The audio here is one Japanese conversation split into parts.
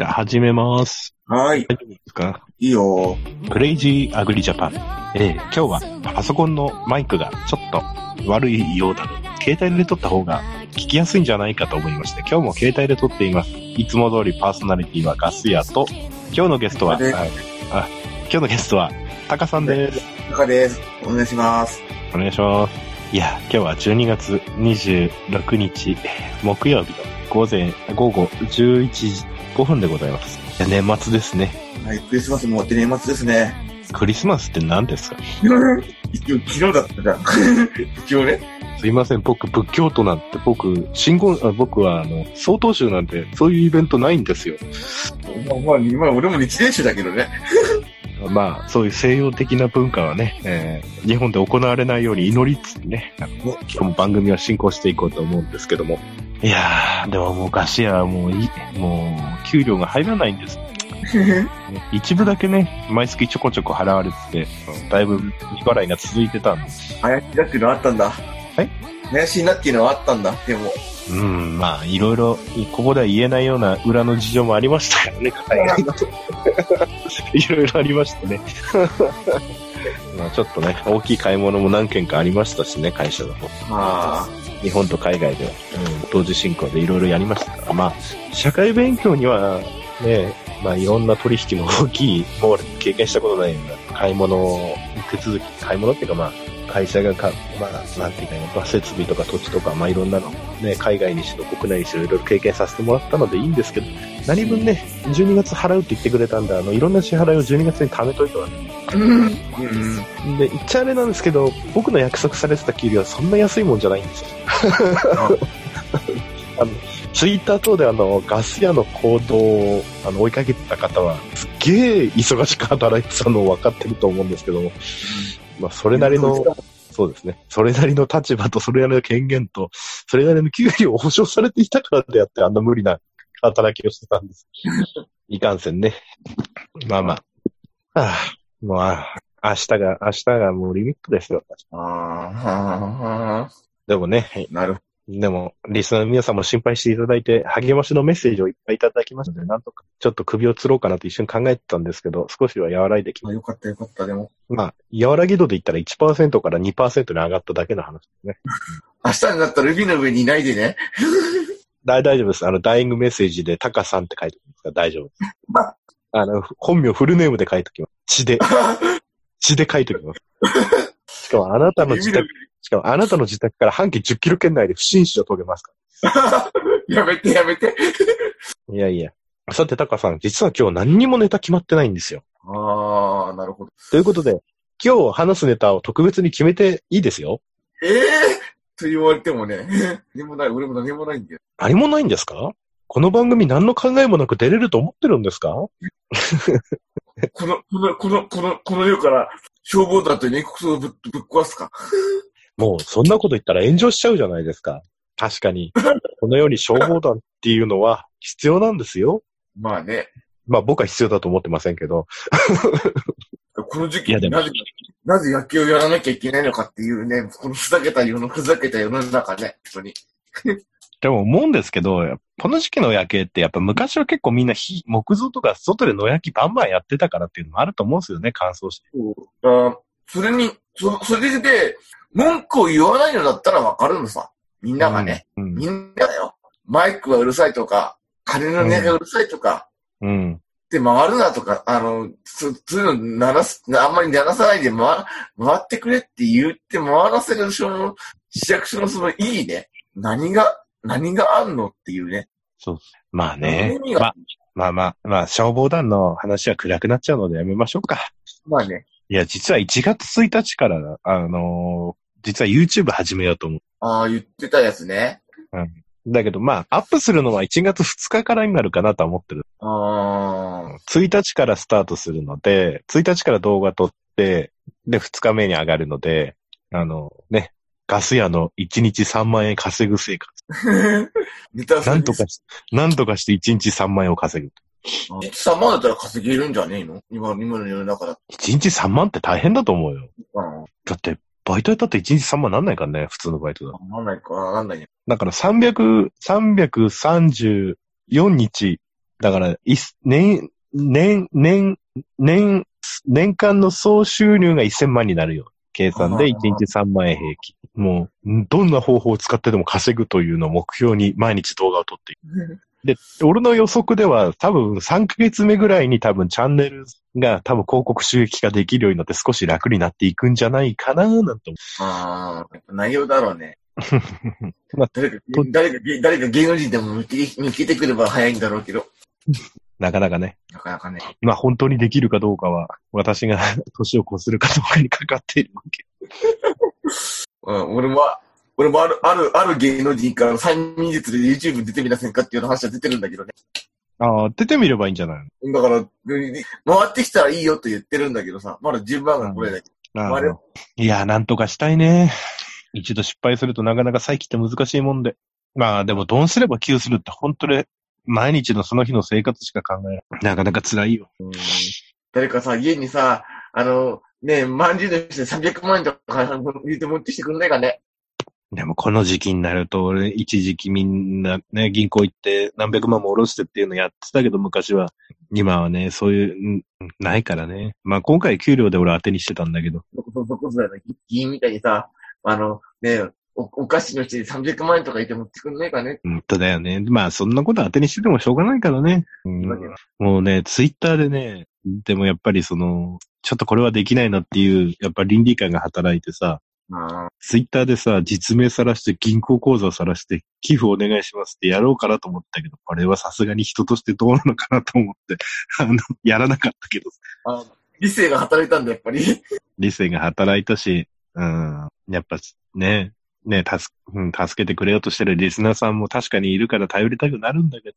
じゃあ始めます。はい。大丈夫ですか？いいよ。クレイジーアグリジャパン。ええ今日はパソコンのマイクがちょっと悪いようなので、携帯で撮った方が聞きやすいんじゃないかと思いまして、今日も携帯で撮っています。いつも通りパーソナリティはガス屋と、今日のゲストは、でああ今日のゲストはタカさんです。中です。お願いします。お願いします。いや、今日は12月26日木曜日の午前、午後11時5分でございます。いや年末ですね。はい、クリスマスも終わって年末ですね。クリスマスって何ですか？一応昨日だったじゃん。一応ね。すいません、僕、仏教徒なんて、僕、信号、あ僕は、あの、曹洞宗なんて、そういうイベントないんですよ。まあ、まあ、今俺も日蓮宗だけどね。まあ、そういう西洋的な文化はね、えー日本で行われないように祈りつつね、今日も番組は進行していこうと思うんですけども。いやー、でももうガシアはもういい、もう、給料が入らないんです。一部だけね、毎月ちょこちょこ払われてて、だいぶ未払いが続いてたんです。怪しいなっていうのはあったんだ。はい怪しいなっていうのはあったんだ。でも。うん、まあ、いろいろ、ここでは言えないような裏の事情もありましたからね、海外のいろいろありましたね。まあちょっとね、大きい買い物も何件かありましたしね、会社の方。まあ、日本と海外では、うん、同時進行でいろいろやりましたから、まあ、社会勉強には、ね、まあいろんな取引の大きい、もう経験したことないような買い物、手続き、買い物っていうかまあ、会社がか、まあ、なんていうかね、まあ設備とか土地とか、まあいろんなの、ね、海外にしろ国内にしろいろいろ経験させてもらったのでいいんですけど、何分ね、12月払うって言ってくれたんで、あの、いろんな支払いを12月に貯めといたわけうん。うん。で、言っちゃあれなんですけど、僕の約束されてた給料はそんな安いもんじゃないんですよ。あの、ツイッター等であの、ガス屋の行動をあの追いかけてた方は、すっげえ忙しく働いてたの分かってると思うんですけども、まあ、それなりの、そうですね。それなりの立場と、それなりの権限と、それなりの給料を保証されていたからであって、あんな無理な働きをしてたんです。いかんせんね。まあまあ。はあ、もう、ああ明日が、明日がもうリミットですよ。ああ、でもね、なるほでも、リスナーの皆さんも心配していただいて、励ましのメッセージをいっぱいいただきましたので、なんとか、ちょっと首を吊ろうかなと一瞬考えてたんですけど、少しは和らいできど。あよかったよかった。でも、まあ、和らぎ度で言ったら1%から2%に上がっただけの話ですね。明日になったら海の上にいないでね。大大丈夫です。あの、ダイイングメッセージでタカさんって書いておきますから大丈夫です。あの、本名フルネームで書いておきます。血で、血で書いておきます。しかもあなたの自宅、しかもあなたの自宅から半径10キロ圏内で不審死を遂げますかやめてやめて。ら。いやいや。さて、タカさん、実は今日何にもネタ決まってないんですよ。ああ、なるほど。ということで、今日話すネタを特別に決めていいですよ。ええと言われてもね、何もない、俺も何もないんだよ。何もないんですか？この番組何の考えもなく出れると思ってるんですか？この、この、この、この、この世から消防団とネクソをぶっぶっ壊すか。もう、そんなこと言ったら炎上しちゃうじゃないですか。確かに。このように消防団っていうのは必要なんですよ。まあね、まあ僕は必要だと思ってませんけど。この時期になぜ、なぜ野球をやらなきゃいけないのかっていうね、このふざけた世の、ふざけた世の中ね、本当に。でも思うんですけど、この時期の夜景ってやっぱ昔は結構みんな火木造とか外で野焼きバンバンやってたからっていうのもあると思うんですよね、乾燥して。あそれに、そ、それで、文句を言わないのだったらわかるのさ。みんながね、うん。みんなだよ。マイクはうるさいとか、金の値がうるさいとか、うん。で回るなとか、あの、そそういうの鳴らす、あんまり鳴らさないで回、回ってくれって言って回らせるその、市役所のそのいいね。何が、何があんのっていうね。まあねまあまあまあ、まあ消防団の話は暗くなっちゃうのでやめましょうか。まあね。いや、実は1月1日から、あのー実は YouTube 始めようと思う。ああ、言ってたやつね。だけど、まあ、アップするのは1月2日からになるかなとは思ってる。ああ、1日からスタートするので、1日から動画撮って、で、2日目に上がるので、あの、ね、ガス屋の1日3万円稼ぐ生活。なんとかし、なんとかして1日3万円を稼ぐ。3万だったら稼げるんじゃねえの？今、今の世の中だと。1日3万って大変だと思うよ。うん。だって、バイトやったって1日3万なんないからね、普通のバイトだ。なんないか、なんないね。だから300、334日だから、いす年、年、年、年、年間の総収入が1000万になるよ。計算で1日3万円平均。もう、どんな方法を使ってでも稼ぐというのを目標に毎日動画を撮っている。で、俺の予測では多分3ヶ月目ぐらいに多分チャンネルが多分広告収益化できるようになって少し楽になっていくんじゃないかななんて思ああ、やっぱ内容だろうね。まあ誰かと、誰か、誰か芸能人でも見て見つけてくれば早いんだろうけど。う。なかなかね。なかなかね。まあ本当にできるかどうかは、私が 年を越するかどうかにかかっているわけ。うん、俺も、俺もある、ある、ある芸能人から3人ずつで YouTube に出てみませんかっていう話は出てるんだけどね。ああ、出てみればいいんじゃないだから、回ってきたらいいよと言ってるんだけどさ、まだ順番がこれだけど。のあれいや、なんとかしたいね。一度失敗するとなかなか再起って難しいもんで。まあでも、どうすれば急するって本当に毎日のその日の生活しか考えない。なかなか辛いよ。うん誰かさ、家にさ、あの、ねえ、まんじゅうの人で300万円とか言って持ってきてくんないかね。でもこの時期になると、俺、一時期みんなね、銀行行って何百万も下ろしてっていうのやってたけど、昔は。今はね、そういう、んないからね。まあ今回給料で俺当てにしてたんだけど。そこそこそだよね。議員みたいにさ、あの、ねえ、おお菓子の人に300万円とか言って持ってくんないかね。うんとだよね。まあそんなこと当てにしててもしょうがないからね。うんもうね、ツイッターでね、でもやっぱりその、ちょっとこれはできないなっていう、やっぱ倫理観が働いてさ、あツイッターでさ、実名さらして銀行口座をさらして寄付お願いしますってやろうかなと思ったけど、これはさすがに人としてどうなのかなと思って、あの、やらなかったけど、あ理性が働いたんだ、やっぱり。理性が働いたし、うん、やっぱね、ね、助うん助けてくれようとしてるリスナーさんも確かにいるから頼りたくなるんだけど、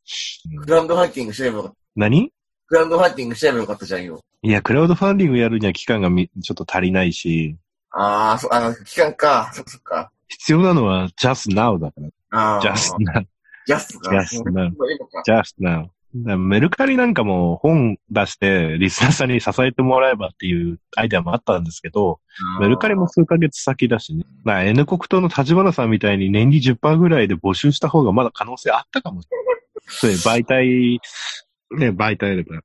うん。クラウドファンディングしちゃえばよかった。何？クラウドファンディングしちゃえばよかったじゃんよ。いや、クラウドファンディングやるには期間がみちょっと足りないし、ああ、そ、あの、期間か。そっかそっか。必要なのは just now だから。ああ。just now, just now, just now. メルカリなんかも本出してリスナーさんに支えてもらえばっていうアイデアもあったんですけど、メルカリも数ヶ月先だしね。まあ N 国党の立花さんみたいに年利10%ぐらいで募集した方がまだ可能性あったかもしれない。そういう媒体、ね、媒体あれば。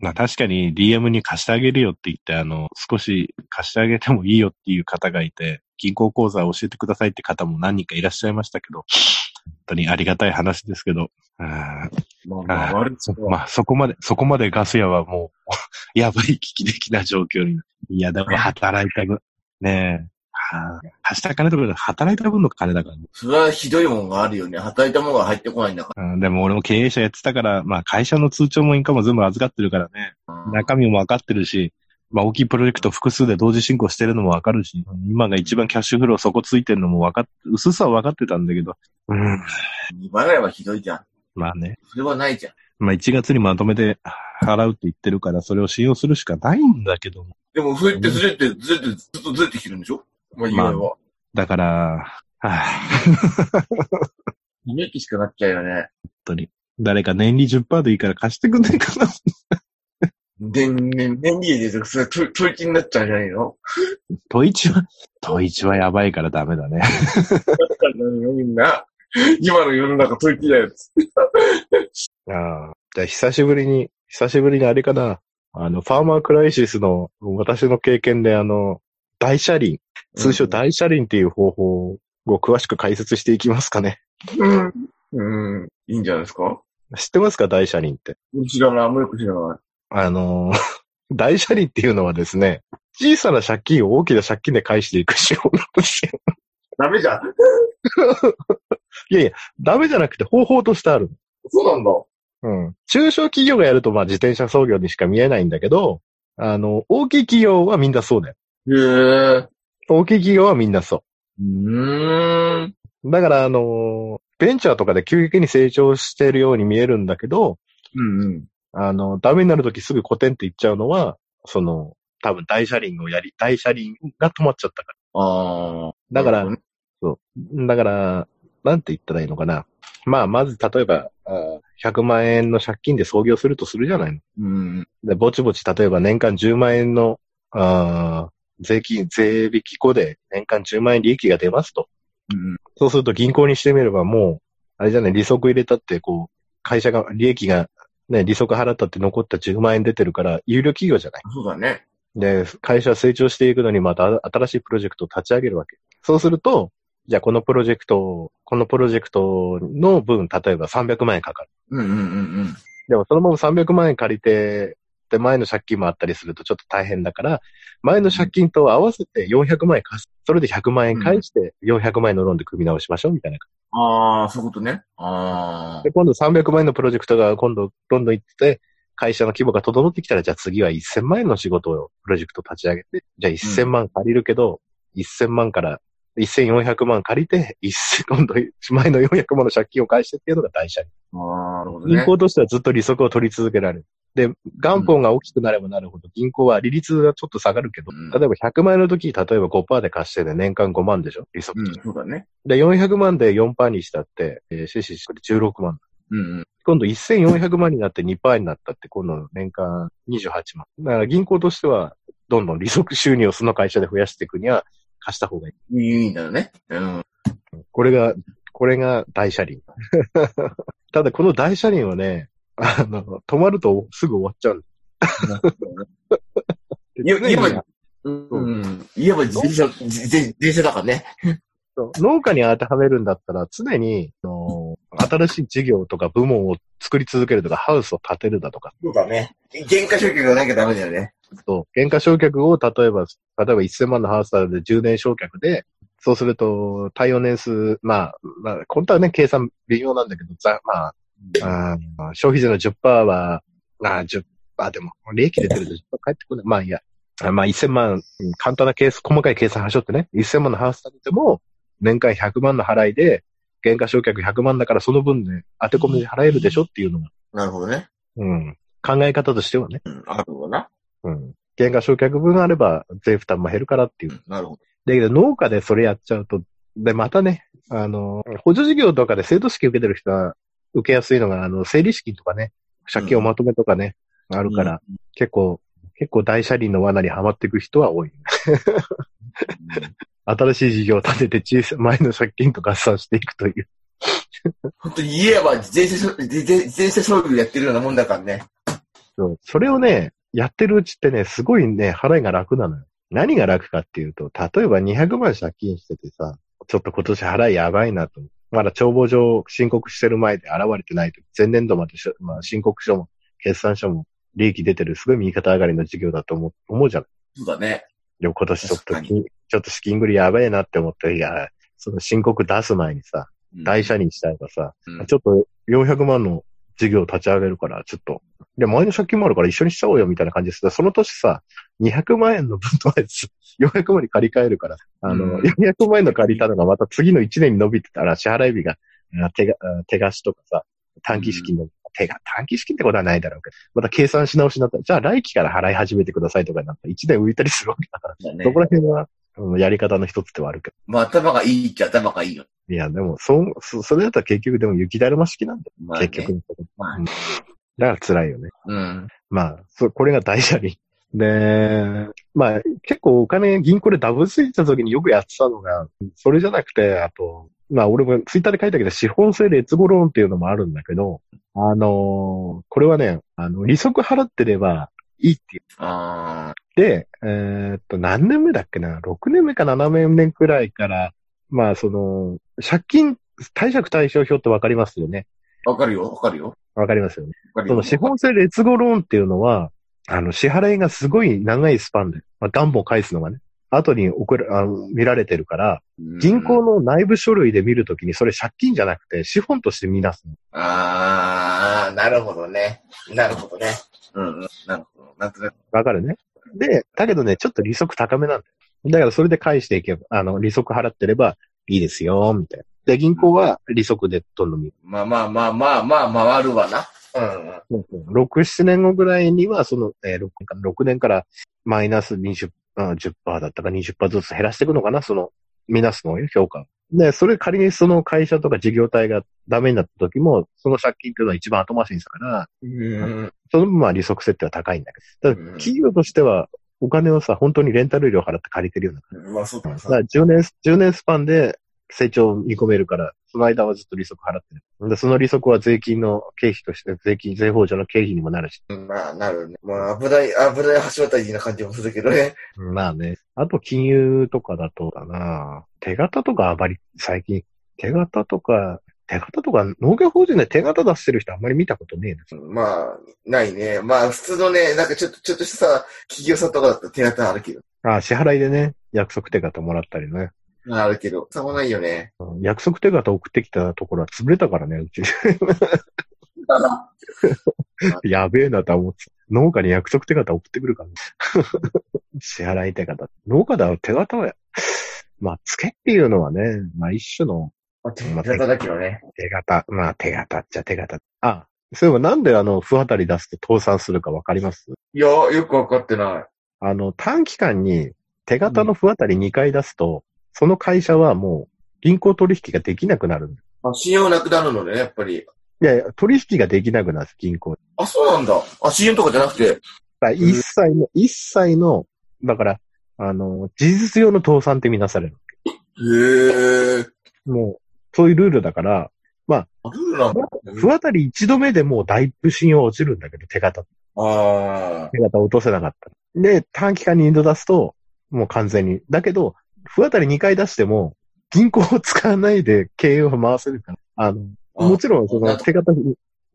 まあ確かに DM に貸してあげるよって言って、あの、少し貸してあげてもいいよっていう方がいて、銀行口座を教えてくださいって方も何人かいらっしゃいましたけど、本当にありがたい話ですけど、まあまあ、あー悪いそまあそこまで、そこまでガス屋はもう、やばい危機的な状況に。いや、でも働いた分、ねえ、はあ、貸した金とかで働いた分の金だからね。それはひどいもんがあるよね。働いたものが入ってこないんだかうん、でも俺も経営者やってたから、まあ会社の通帳もインカムも全部預かってるからね。ら。中身も分かってるし、まあ大きいプロジェクト複数で同時進行してるのも分かるし、今が一番キャッシュフロー底ついてるのも分かっ、薄さは分かってたんだけど、うん、未払いはひどいじゃん。まあね。それはないじゃん。まあ1月にまとめて払うって言ってるから、それを信用するしかないんだけども。でも、そうやってずれて、ずれて、ずっとずれてきてるんでしょ？まあ、今は。だから、はあ、イメージしかなっちゃうよね。本当に。誰か年利10%でいいから貸してくんないかな。で、ね、年利で、それ、トトイキになっちゃうんじゃないの？トイチは、トイチはやばいからダメだね。なっちゃうんじゃないのみんな。今の世の中トイキだよ。ああ。じゃあ久しぶりに、久しぶりにあれかな。あの、ファーマークライシスの私の経験であの、大車輪、通称大車輪っていう方法を詳しく解説していきますかね。うん。うん。いいんじゃないですか？知ってますか？大車輪って。知らない。あんまよく知らない。あの、大車輪っていうのはですね、小さな借金を大きな借金で返していく手法なんですよ。ダメじゃん。いやいや、ダメじゃなくて方法としてある。そうなんだ。うん。中小企業がやると、まあ自転車操業にしか見えないんだけど、あの、大きい企業はみんなそうだよ。へえ。大きい企業はみんなそうーん。う。だから、あの、ベンチャーとかで急激に成長してるように見えるんだけど、うんうん。あの、ダメになるときすぐコテンって言っちゃうのは、その、多分大車輪をやり、大車輪が止まっちゃったから。ああ。だからそう。だから、なんて言ったらいいのかな。まあ、まず例えば、あー100万円の借金で創業するとするじゃないの。うん。で、ぼちぼち、例えば年間10万円の、あー税金、税引き後で年間10万円利益が出ますと。うん。そうすると銀行にしてみればもう、あれじゃない、利息入れたって、こう、会社が、利益がね、利息払ったって残った10万円出てるから、有料企業じゃない。そうだね。で、会社成長していくのにまた新しいプロジェクトを立ち上げるわけ。そうすると、じゃあこのプロジェクト、このプロジェクトの分、例えば300万円かかる。うんうんうんうん。でもそのまま300万円借りて、で、前の借金もあったりするとちょっと大変だから、前の借金と合わせて400万円貸す。それで100万円返して、400万円のローンで組み直しましょう、みたいな。ああ、そういうことね。ああ。で、今度300万円のプロジェクトが今度どんどん行って、会社の規模が整ってきたら、じゃあ次は1000万円の仕事を、プロジェクト立ち上げて、じゃあ1000万借りるけど、1000万から1400万借りて、1000、今度前の400万の借金を返してっていうのが大借ああ、なるほど銀ね。行としてはずっと利息を取り続けられる。で、元本が大きくなればなるほど、銀行は利率がちょっと下がるけど、うん例えば100万円の時、例えば5%で貸してね、年間5万でしょ？利息。うん、そうだね。で、400万で4%にしたって、えー、ししこれ16万。うんうん。今度1400万になって2%になったって、今度年間28万。だから銀行としては、どんどん利息収入をその会社で増やしていくには、貸した方がいい。いいんだよね。うん。これが、これが大車輪。ただ、この大車輪はね、あの、止まるとすぐ終わっちゃうんいや、常に言えば、うん、うん。言えば自転車、自自転車だからね。農家に当てはめるんだったら、常に、あの新しい事業とか部門を作り続けるとか、ハウスを建てるだとか、そうだね。原価償却がなきゃダメだよね。そう、原価償却を例えば、例えば1000万のハウスだで10年償却で、そうすると、耐用年数、まあ、まあ、本当はね、計算微妙なんだけど、ざまあ、あー消費税の10%は、あー、10%、あ、でも、利益出てると10%返ってこない。まあいいや。あまあ1000万、うん簡単なケース、細かい計算はしょってね、1000万のハウス建てても、年間100万の払いで、原価償却100万だからその分で当て込みで払えるでしょっていうのが、なるほどね。うん。考え方としてはね。うん、あるほどな。うん。原価償却分あれば税負担も減るからっていうう。ん、なるほど。だけど農家でそれやっちゃうと、で、またね、あの、補助事業とかで制度資金受けてる人は受けやすいのが、あの、整理資金とかね、借金をまとめとかね、あるから、結構、結構大車輪の罠にはまっていく人は多い。新しい事業を立てて小さい、前の借金と合算していくという。本当に言えば自転車、自転車商業やってるようなもんだからね。そうそれをね、やってるうちってね、すごいね、払いが楽なのよ。何が楽かっていうと、例えば200万借金しててさ、ちょっと今年払いやばいなと。まだ帳簿上申告してる前で現れてないと。前年度までまあ、申告書も、決算書も、利益出てる、すごい右肩上がりの事業だと思う、思うじゃない。そうだね。でも今年ちょっとちょっと資金繰りやばいなって思って、いや、その申告出す前にさ、うん大社にしちゃえばさ、うんちょっと400万の事業を立ち上げるから、ちょっと、で、前の借金もあるから一緒にしちゃおうよみたいな感じです。その年さ、200万円の分とは400 万に借り換えるから、あの、うん。400万円の借りたのがまた次の1年に伸びてたら支払い日が、あ手が、あ手貸しとかさ、短期資金の、手が、短期資金ってことはないだろうけど、また計算し直しになったら、じゃあ来期から払い始めてくださいとかになったら1年浮いたりするわけだから、だね。そこら辺は、うんやり方の一つではあるけまあ頭がいいっちゃ頭がいいよ。ど。いや、でも、そう、そそれだったら結局でも雪だるま式なんだよ。まあね、結局のところ。まあうんだから辛いよね。うん。まあ、そう、これが大車輪。で、まあ、結構お金銀行でダブついた時によくやってたのが、それじゃなくて、あと、まあ、俺もツイッターで書いたけど、資本性劣後ローンっていうのもあるんだけど、あのーこれはね、あの、利息払ってればいいっていう。あで、えーっと、何年目だっけな ?6 年目か7年くらいから、まあ、その、借金、貸借対照表ってわかりますよね？あ、わかるよ、わかるよ。わかりますよね。よ。その資本性劣後ローンっていうのは、あの、支払いがすごい長いスパンで、まあ、元本返すのがね、後に送る、あの、見られてるから、うん銀行の内部書類で見るときにそれ借金じゃなくて資本として見出すの。ああ、なるほどね。なるほどね。うん、うん。なるほど。なんとなく。わかるね。で、だけどね、ちょっと利息高めなんだよ。だからそれで返していけば、あの、利息払ってればいいですよ、みたいな。で、銀行は利息でどんどん見る。まあまあまあまあまあ、回るわな。うんうん。6、7年後ぐらいには、その、えー 6, 年から6年からマイナス20、あ10%だったか20%ずつ減らしていくのかな、その、見なすのよ、評価を。で、それ仮にその会社とか事業体がダメになった時も、その借金っていうのは一番後回しにしたから、うん。その分まあ利息設定は高いんだけど。ただうん企業としては、お金をさ、本当にレンタル料払って借りてるような。まあそうだだから10年、10年スパンで成長を見込めるから、その間はずっと利息払ってる。で、その利息は税金の経費として、税金、税法上の経費にもなるし。うんまあ、なるね。まあ、危ない、危ない橋渡りな感じもするけどね。まあね。あと、金融とかだとだな手形とかあまり最近、手形とか、手形とか、農業法人で手形出してる人あんまり見たことねえです。まあ、ないね。まあ、普通のね、なんかちょっと、ちょっとしたさ、企業さんとかだったら手形あるけど。あ支払いでね、約束手形もらったりね。あるけど、さもないよね。うん約束手形送ってきたところは潰れたからね、うち。やべえなとは思ってた。農家に約束手形送ってくるから、ね、支払い手形。農家だ手形は、まあ、付けっていうのはね、まあ一種のまあ、手形だけどね。手形、まあ手形っちゃ手形。あ、そういえばなんであの、不当たり出すと倒産するかわかります？いや、よくわかってない。あの、短期間に手形の不当たり2回出すと、その会社はもう銀行取引ができなくなるんです。あ、信用なくなるのね、やっぱり。いやいや、取引ができなくなるんです、銀行。あ、そうなんだ。あ、信用とかじゃなくて。だ一切の、一切の、だから、あの、事実上の倒産ってみなされる。へえ。もう、そういうルールだから、あルールなんだ。不当たり一度目でもうだいぶ信用落ちるんだけど、手形。あ手形落とせなかったら。で、短期間に2度出すと、もう完全に。だけど、不当たり2回出しても、銀行を使わないで経営を回せるから。あの、あ。もちろん、その手形、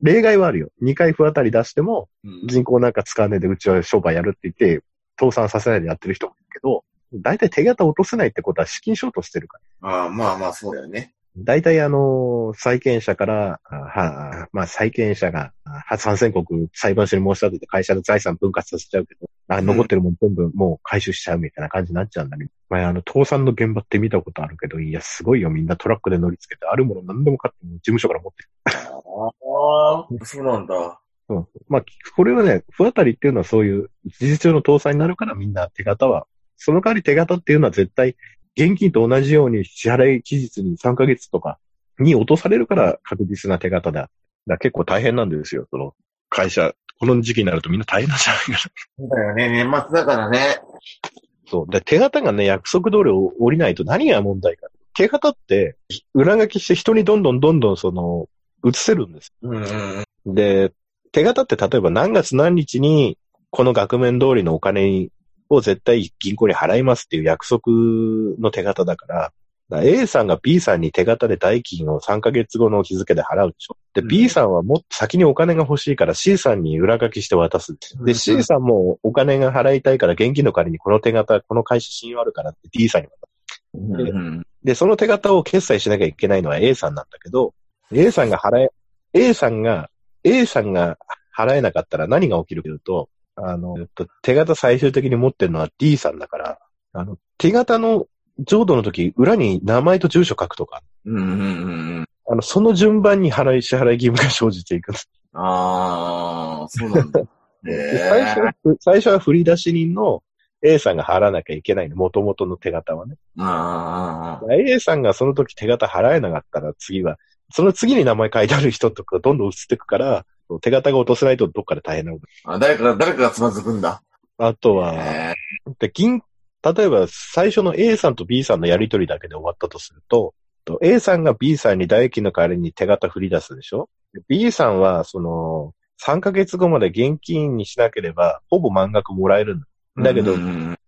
例外はあるよ。2回不当たり出しても、うん銀行なんか使わないでうちは商売やるって言って、倒産させないでやってる人もいるけど、大体手形落とせないってことは資金ショートしてるから。あまあまあ、そうだよね。大体あの、債権者から、あは、まあ債権者が、あ参戦国裁判所に申し立てて会社の財産分割させちゃうけど、あうん。残ってるもん全部もう回収しちゃうみたいな感じになっちゃうんだけど、まああの、倒産の現場って見たことあるけど、いや、すごいよ、みんなトラックで乗り付けて、あるもの何でも買っても事務所から持ってああ、そうなんだ。うん。まあ、これはね、不当たりっていうのはそういう事実上の倒産になるからみんな手形は、その代わり手形っていうのは絶対現金と同じように支払い期日に3ヶ月とかに落とされるから確実な手形だ。だ結構大変なんですよ、その会社。この時期になるとみんな大変なんじゃないかな。そうだよね。年末だからね。そう。で、手形がね、約束通り降りないと何が問題か。手形って裏書きして人にどんどんどんどんその、移せるんです。うん。で、手形って例えば何月何日にこの額面通りのお金を絶対銀行に払いますっていう約束の手形だから、だから A さんが B さんに手形で代金を3ヶ月後の日付で払うでしょ。で、うん B さんはもっと先にお金が欲しいから C さんに裏書きして渡す。で、C さんもお金が払いたいから現金の代わりにこの手形、この会社信用あるからって D さんに渡す。で、その手形を決済しなきゃいけないのは A さんなんだけど、A さんが払え、A さんが、A さんが払えなかったら何が起きるかというと、あの、えっと手形最終的に持ってるのは D さんだから、あの、手形の浄土の時、裏に名前と住所書くとか、うんうんうんうん。あの、その順番に払い、支払い義務が生じていく。ああ、そうなんだ。へ で最初え。は、最初は振り出し人の A さんが払わなきゃいけないの、元々の手形はね。ああ、A さんがその時手形払えなかったら次は、その次に名前書いてある人とかどんどん移っていくから、手形が落とせないとどっかで大変なこあ誰かが、誰かがつまずくんだ。と。あとは、へで、銀、例えば最初の A さんと B さんのやりとりだけで終わったとすると、と A さんが B さんに代金の代わりに手形振り出すでしょ？で ?B さんは、その、3ヶ月後まで現金にしなければ、ほぼ満額もらえるんだ。けど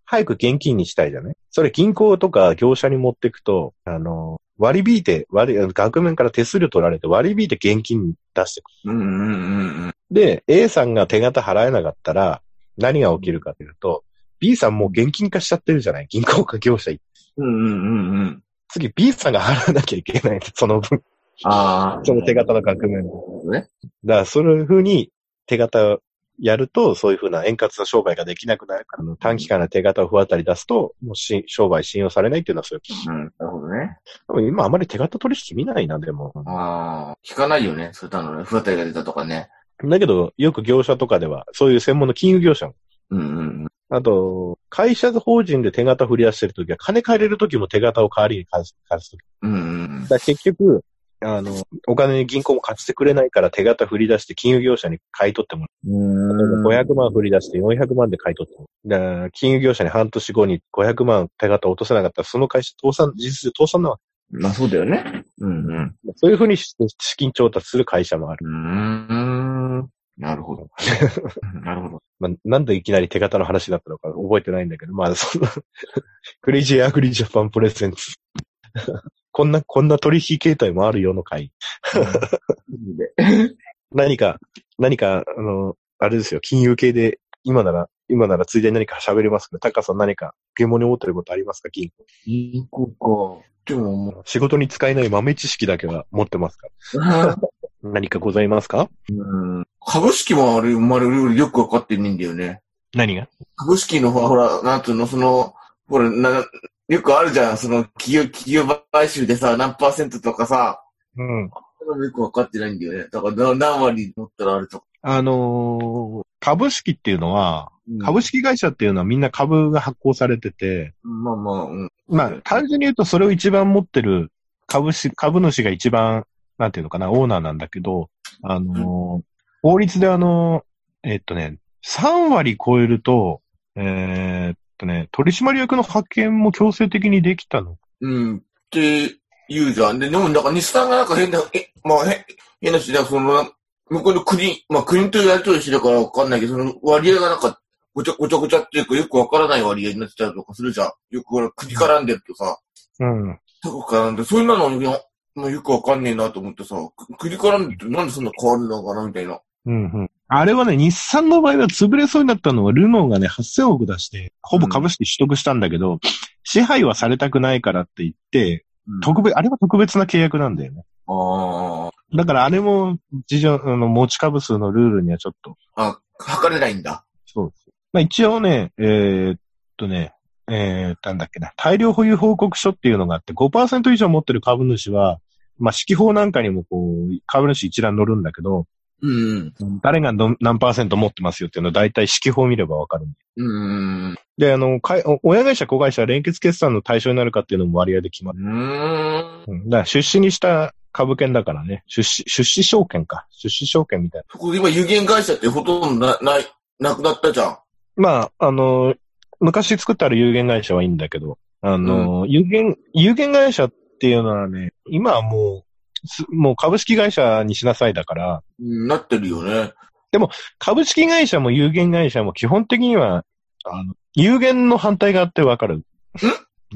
早く現金にしたいじゃない？それ銀行とか業者に持っていくと、あの、割り引いて、割り、額面から手数料取られて割り引いて現金出してくうんうんうんうん。る。で、A さんが手形払えなかったら、何が起きるかというと、B さんもう現金化しちゃってるじゃない？銀行か業者行って。うんうんうんうん。次 B さんが払わなきゃいけない。その分、ああ。その手形の額面で。ね。だから、そういう風に手形やると、そういう風な円滑な商売ができなくなるから、短期間の手形を不当たり出すと、もうし商売信用されないっていうのはそういう。うん。なるほどね。多分今あまり手形取引見ないな、でも。ああ。聞かないよね。そういったのね。不当たりが出たとかね。だけど、よく業者とかでは、そういう専門の金融業者も。うんうんあと、会社法人で手形振り出してるときは、金借りるときも手形を代わりに返す。返す時うん。うんうんだ結局、あの、お金に銀行も貸してくれないから手形振り出して金融業者に買い取ってもうん。らう。500万振り出して400万で買い取ってもらう。金融業者に半年後に500万手形落とせなかったら、その会社倒産、事実上倒産なわけ。まあそうだよね。うんうん。そういうふうに資金調達する会社もある。うーん。なるほど。なるほど。まあ、なんでいきなり手形の話だったのか覚えてないんだけど、まあ、その、Crazy Agri Japan presents。こんな、こんな取引形態もあるよの回。何か、何か、あの、あれですよ、金融系で、今なら、今ならついでに何か喋れますかタカさん何か疑問に思ってることありますか？銀行。銀行か。でも仕事に使えない豆知識だけは持ってますか？う、何かございますか？うん。株式もあれ、生まれるよくわかってないんだよね。何が？株式のほら、ほら、なんつうの、その、ほら、な、よくあるじゃん、その、企業、企業買収でさ、何パーセントとかさ、うん。よくわかってないんだよね。だから、な何割持ったらあるとか。あのー株式っていうのは、株式、式会社っていうのはみんな株が発行されてて、まあまあ、うん。まあ、単純に言うとそれを一番持ってる株式、株主が一番、なんていうのかな、オーナーなんだけど、あのー法律であのーえっとね、3割超えると、えーっとね、取締役の派遣も強制的にできたの？うん。って言うじゃん。で、でも、なんか日産がなんか変な、え、まあ、へ変な人だ、その、向こうの国、まあ国とやりとりしてるからわかんないけど、その割合がなんか、ごちゃごちゃごちゃっていうか、よくわからない割合になってたりとかするじゃん。よくほら、国絡んでるとさ、うん。タコ絡んで、そういうのの、いやもうよくわかんねえなと思ってさ、く国絡んでてなんでそんな変わるのかなみたいな。うんうん。あれはね、日産の場合は潰れそうになったのは、ルノーがね、8000億出して、ほぼ株式取得したんだけど、支配はされたくないからって言って、特別、あれは特別な契約なんだよね。あだからあれも、事情、あの、持ち株数のルールにはちょっと、あ、あ、測れないんだ。そうです。まあ一応ね、えーっとね、えー、なんだっけな、大量保有報告書っていうのがあって、5%以上持ってる株主は、まあ、指揮法なんかにもこう、株主一覧載るんだけど、うん。誰がど何パーセント持ってますよっていうのは大体指揮法を見ればわかる。うん。で、あの、かいお親会社、子会社、連結決算の対象になるかっていうのも割合で決まる。うーん。うんだから出資にした株券だからね、出資、出資証券か。出資証券みたいな。そこ今有限会社ってほとんどな、ない、なくなったじゃん。まあ、あの、昔作ってある有限会社はいいんだけど、あの、有限、有限会社っていうのはね、今はもう、すもう株式会社にしなさいだから、うん、なってるよね。株式会社も有限会社も基本的には、あの、有限の反対があってわかる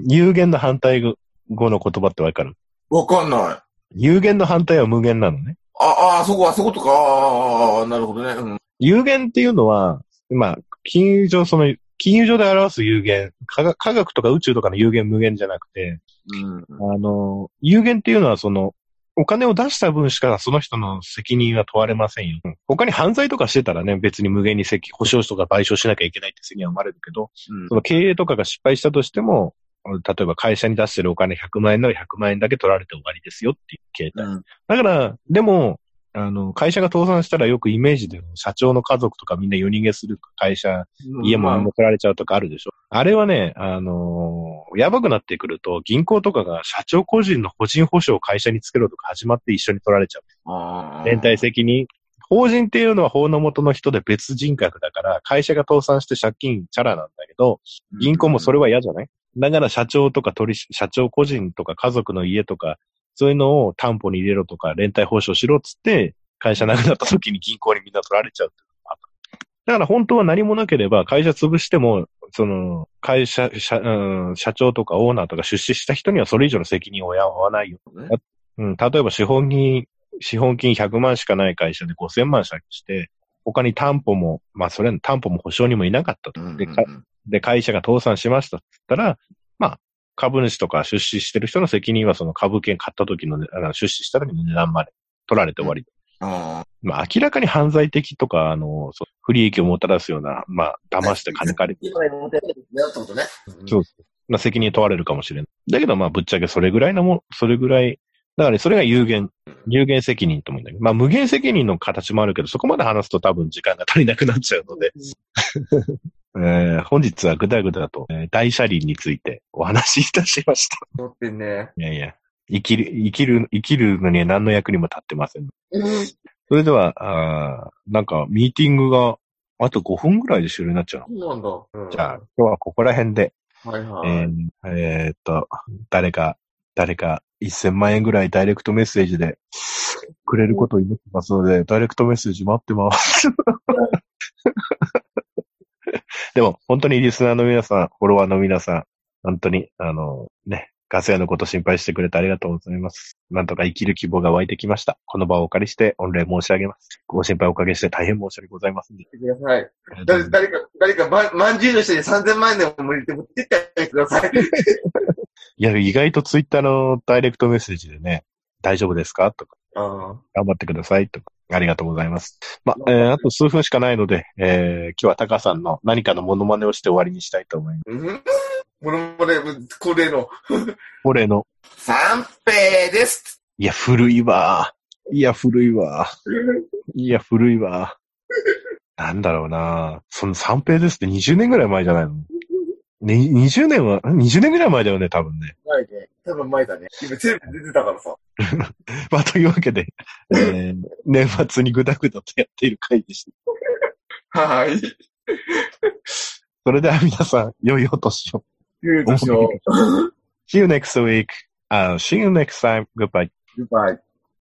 有限の反対語の言葉ってわかるわかんない。有限の反対は無限なのね。あ、あ、そこは、そことか、ああ、なるほどね。うん。有限っていうのは、まあ、金融上、その、金融上で表す有限、科学科学とか宇宙とかの有限無限じゃなくて、うん。あの、有限っていうのはその、お金を出した分しかその人の責任は問われませんよ。他に犯罪とかしてたらね、別に無限に責、保証とか賠償しなきゃいけないって責任は生まれるけど、その経営とかが失敗したとしても、例えば会社に出してるお金100万円なら100万円だけ取られて終わりですよっていう形態。うん。だから、でも、あの、会社が倒産したらよくイメージで社長の家族とかみんな夜逃げする会社、家も何も取られちゃうとかあるでしょ。あれはね、あのーやばくなってくると、銀行とかが社長個人の個人保証を会社につけろとか始まって一緒に取られちゃう。連帯責任。法人っていうのは法の元の人で別人格だから、会社が倒産して借金チャラなんだけど、銀行もそれは嫌じゃない？だから社長とか取り、社長個人とか家族の家とか、そういうのを担保に入れろとか、連帯保証しろっつって、会社なくなった時に銀行にみんな取られちゃうっていうのがあった。だから本当は何もなければ、会社潰しても、その、会社、社、うん、社長とかオーナーとか出資した人にはそれ以上の責任を負わないよ。ねうん、例えば資本金、資本金100万しかない会社で5000万借して、他に担保も、まあそれ担保も保証にもいなかったと。で、かで会社が倒産しましたって言ったら、まあ、株主とか出資してる人の責任はその株券買った時の、ね、あの出資した時の値段まで取られて終わり。あまあ明らかに犯罪的とか、あの、そう不利益をもたらすような、まあ、騙して金借り、今の問題だったことね。そうまあ責任問われるかもしれない。だけどまあぶっちゃけそれぐらいのも、それぐらい、だからそれが有限、有限責任と思うんだけど、まあ無限責任の形もあるけど、そこまで話すと多分時間が足りなくなっちゃうので、えー本日はぐだぐだと、えー大車輪についてお話しいたしました。乗ってんね。いやいや、生きる、生きる、生きるのには何の役にも立ってません。それでは、あーなんかミーティングがあと5分ぐらいで終了になっちゃうの。そうなんだ。じゃあ、今日はここら辺で、あ、はいはい。えーえーっと、誰か、誰か1000万円ぐらいダイレクトメッセージでくれることを祈ってますので、ダイレクトメッセージ待ってます。でも、本当にリスナーの皆さん、フォロワーの皆さん、本当に、あの、ね、ガス屋のこと心配してくれてありがとうございます。なんとか生きる希望が湧いてきました。この場をお借りして、御礼申し上げます。ご心配おかけして大変申し訳ございませんでしください。た。誰誰か、誰か、ま、まんじゅうの人に3000万円でも無理で持ってってあげてください。いや、意外とツイッターのダイレクトメッセージでね、大丈夫ですか？とか、あ頑張ってくださいとか、ありがとうございます。ま、えーあと数分しかないので、えー今日はタカさんの何かのモノマネをして終わりにしたいと思います。うんものまね、恒例の、これの、三平です。いや、古いわ。いや、古いわ。いや、古いわ。なんだろうなその三平ですって20年ぐらい前じゃないの？ね、20年は、ん20年ぐらい前だよね、多分ね。前ね。多分前だね。今テレビ出てたからさ。まあ、というわけで、えー年末にぐだぐだとやっている回でした。はい。それでは皆さん、良いお年を。you, See you next week. Uh, see you next time. Goodbye. Goodbye.